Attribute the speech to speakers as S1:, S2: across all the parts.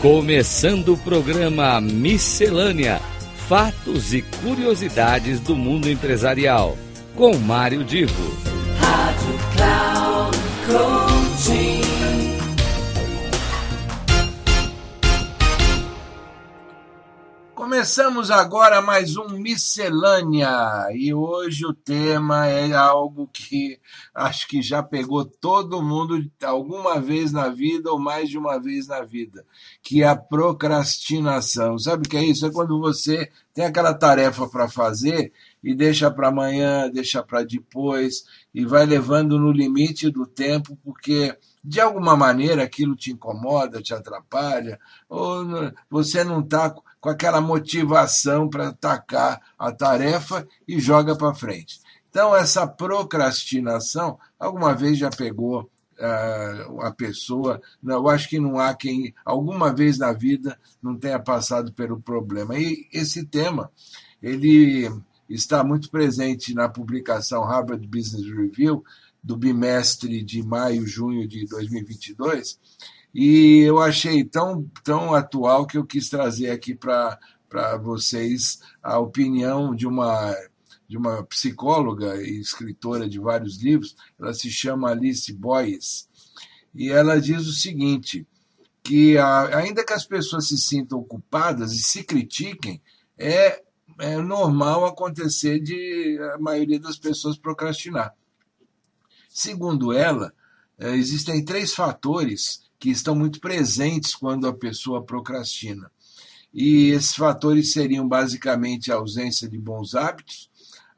S1: Começando o programa Miscelânea: Fatos e Curiosidades do Mundo Empresarial. Com Mário Divo. Rádio
S2: Começamos agora mais um Miscelânea e hoje o tema é algo que acho que já pegou todo mundo alguma vez na vida ou mais de uma vez na vida, que é a procrastinação. Sabe o que é isso? É quando você tem aquela tarefa para fazer e deixa para amanhã, deixa para depois e vai levando no limite do tempo porque de alguma maneira aquilo te incomoda, te atrapalha, ou você não está com aquela motivação para atacar a tarefa e joga para frente. Então, essa procrastinação, alguma vez já pegou uh, a pessoa, eu acho que não há quem, alguma vez na vida, não tenha passado pelo problema. E esse tema, ele está muito presente na publicação Harvard Business Review, do bimestre de maio, junho de 2022, e eu achei tão, tão atual que eu quis trazer aqui para vocês a opinião de uma, de uma psicóloga e escritora de vários livros, ela se chama Alice Boyes, e ela diz o seguinte, que a, ainda que as pessoas se sintam culpadas e se critiquem, é, é normal acontecer de a maioria das pessoas procrastinar. Segundo ela, existem três fatores que estão muito presentes quando a pessoa procrastina. E esses fatores seriam basicamente a ausência de bons hábitos,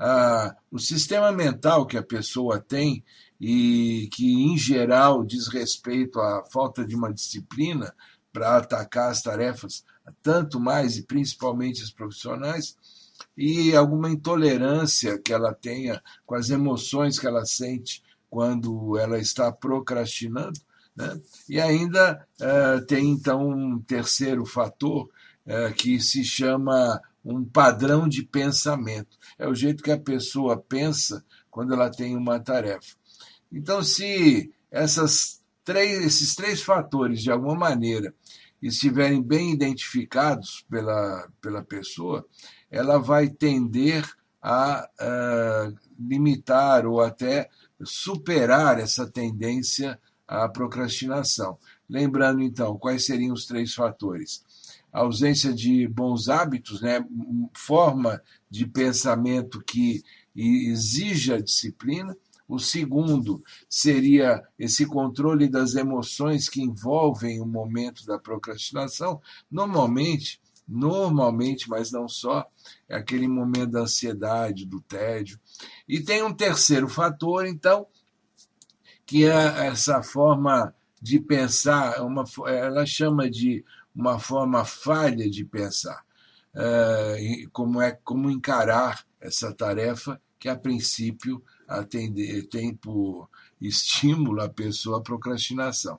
S2: a, o sistema mental que a pessoa tem e que, em geral, diz respeito à falta de uma disciplina para atacar as tarefas, tanto mais e principalmente as profissionais, e alguma intolerância que ela tenha com as emoções que ela sente quando ela está procrastinando, né? E ainda uh, tem, então, um terceiro fator uh, que se chama um padrão de pensamento. É o jeito que a pessoa pensa quando ela tem uma tarefa. Então, se essas três, esses três fatores, de alguma maneira, estiverem bem identificados pela, pela pessoa, ela vai tender a uh, limitar ou até superar essa tendência a procrastinação. Lembrando, então, quais seriam os três fatores? A ausência de bons hábitos, né? forma de pensamento que exija disciplina. O segundo seria esse controle das emoções que envolvem o momento da procrastinação. Normalmente, normalmente, mas não só, é aquele momento da ansiedade, do tédio. E tem um terceiro fator, então, que é essa forma de pensar, uma, ela chama de uma forma falha de pensar, é, como é como encarar essa tarefa que a princípio atender, tem por estímulo a pessoa a procrastinação.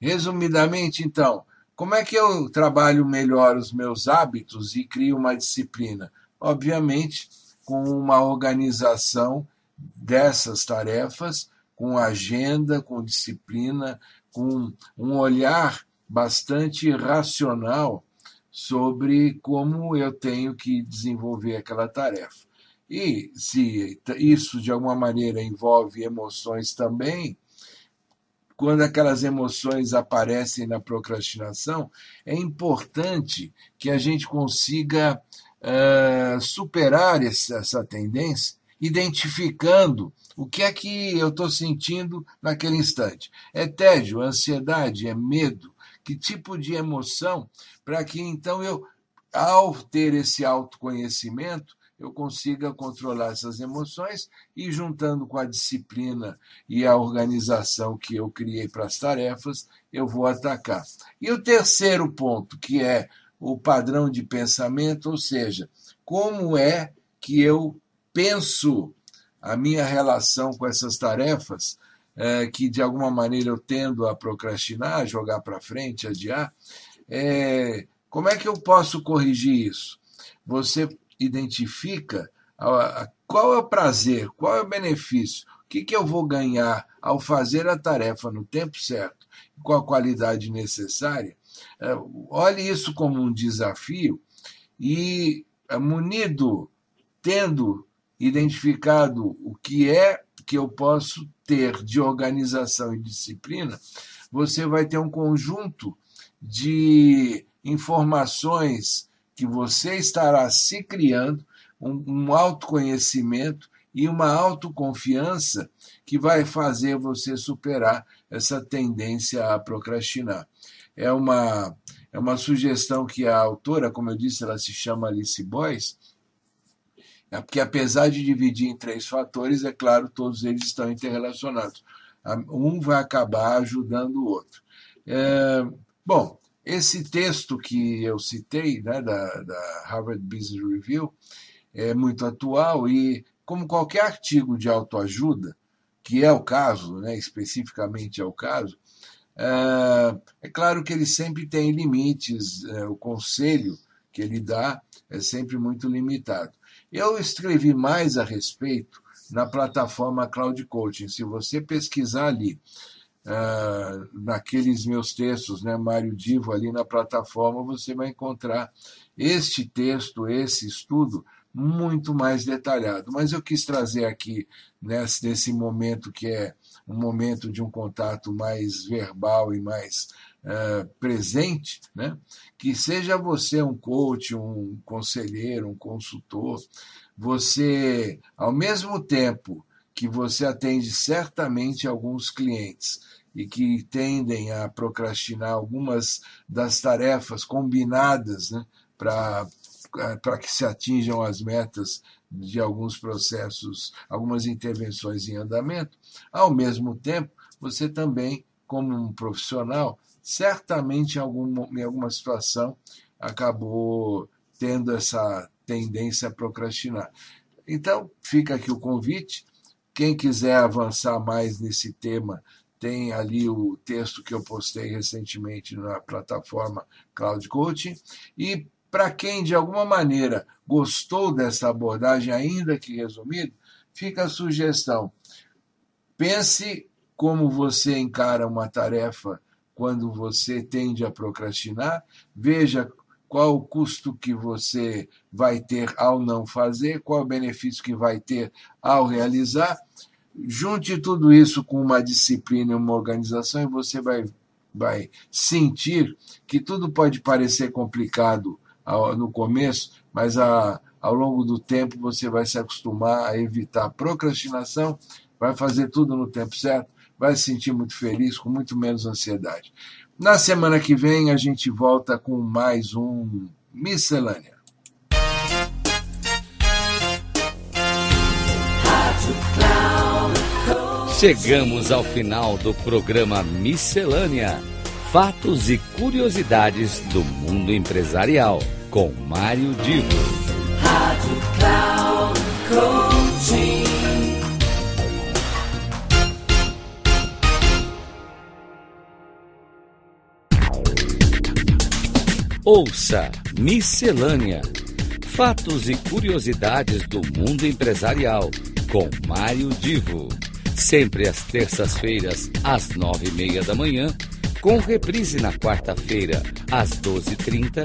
S2: Resumidamente, então, como é que eu trabalho melhor os meus hábitos e crio uma disciplina? Obviamente, com uma organização dessas tarefas com agenda, com disciplina, com um olhar bastante racional sobre como eu tenho que desenvolver aquela tarefa. E se isso de alguma maneira envolve emoções também, quando aquelas emoções aparecem na procrastinação, é importante que a gente consiga uh, superar essa tendência, identificando o que é que eu estou sentindo naquele instante? É tédio, ansiedade, é medo? Que tipo de emoção? Para que então eu, ao ter esse autoconhecimento, eu consiga controlar essas emoções e, juntando com a disciplina e a organização que eu criei para as tarefas, eu vou atacar. E o terceiro ponto, que é o padrão de pensamento, ou seja, como é que eu penso a minha relação com essas tarefas, é, que de alguma maneira eu tendo a procrastinar, jogar para frente, adiar, é, como é que eu posso corrigir isso? Você identifica a, a, qual é o prazer, qual é o benefício, o que, que eu vou ganhar ao fazer a tarefa no tempo certo, com a qualidade necessária, Olhe isso como um desafio e, munido, tendo identificado o que é que eu posso ter de organização e disciplina, você vai ter um conjunto de informações que você estará se criando, um, um autoconhecimento e uma autoconfiança que vai fazer você superar essa tendência a procrastinar. É uma, é uma sugestão que a autora, como eu disse, ela se chama Alice Boyce, é porque apesar de dividir em três fatores, é claro, todos eles estão interrelacionados. Um vai acabar ajudando o outro. É, bom, esse texto que eu citei, né, da, da Harvard Business Review, é muito atual e, como qualquer artigo de autoajuda, que é o caso, né, especificamente é o caso, é, é claro que ele sempre tem limites, é, o conselho que ele dá é sempre muito limitado. Eu escrevi mais a respeito na plataforma Cloud Coaching. Se você pesquisar ali, uh, naqueles meus textos, né, Mário Divo, ali na plataforma, você vai encontrar este texto, esse estudo muito mais detalhado. Mas eu quis trazer aqui, nesse, nesse momento que é um momento de um contato mais verbal e mais uh, presente, né? que seja você um coach, um conselheiro, um consultor, você, ao mesmo tempo que você atende certamente alguns clientes e que tendem a procrastinar algumas das tarefas combinadas né, para para que se atinjam as metas de alguns processos, algumas intervenções em andamento, ao mesmo tempo, você também, como um profissional, certamente em alguma, em alguma situação acabou tendo essa tendência a procrastinar. Então, fica aqui o convite. Quem quiser avançar mais nesse tema, tem ali o texto que eu postei recentemente na plataforma Cloud Coaching. E para quem de alguma maneira gostou dessa abordagem, ainda que resumida, fica a sugestão. Pense como você encara uma tarefa quando você tende a procrastinar, veja qual o custo que você vai ter ao não fazer, qual o benefício que vai ter ao realizar. Junte tudo isso com uma disciplina e uma organização e você vai, vai sentir que tudo pode parecer complicado no começo, mas a, ao longo do tempo você vai se acostumar a evitar procrastinação, vai fazer tudo no tempo certo vai se sentir muito feliz, com muito menos ansiedade. Na semana que vem a gente volta com mais um Miscelânea.
S1: Chegamos ao final do programa Miscelânea: Fatos e curiosidades do mundo empresarial, com Mário Divo. Rádio Cloud Coaching. Ouça Miscelânea: Fatos e curiosidades do mundo empresarial, com Mário Divo. Sempre às terças-feiras, às nove e meia da manhã, com reprise na quarta-feira, às doze e trinta